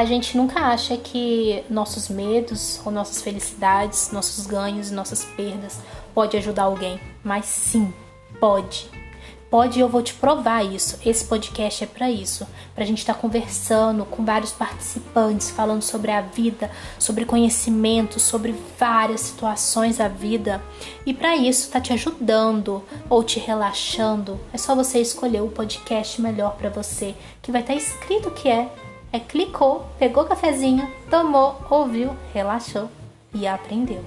A gente nunca acha que nossos medos ou nossas felicidades, nossos ganhos e nossas perdas pode ajudar alguém, mas sim, pode. Pode e eu vou te provar isso. Esse podcast é para isso, para a gente estar tá conversando com vários participantes, falando sobre a vida, sobre conhecimento, sobre várias situações da vida. E para isso tá te ajudando ou te relaxando. É só você escolher o podcast melhor para você, que vai estar tá escrito que é. É clicou, pegou o cafezinho, tomou, ouviu, relaxou e aprendeu.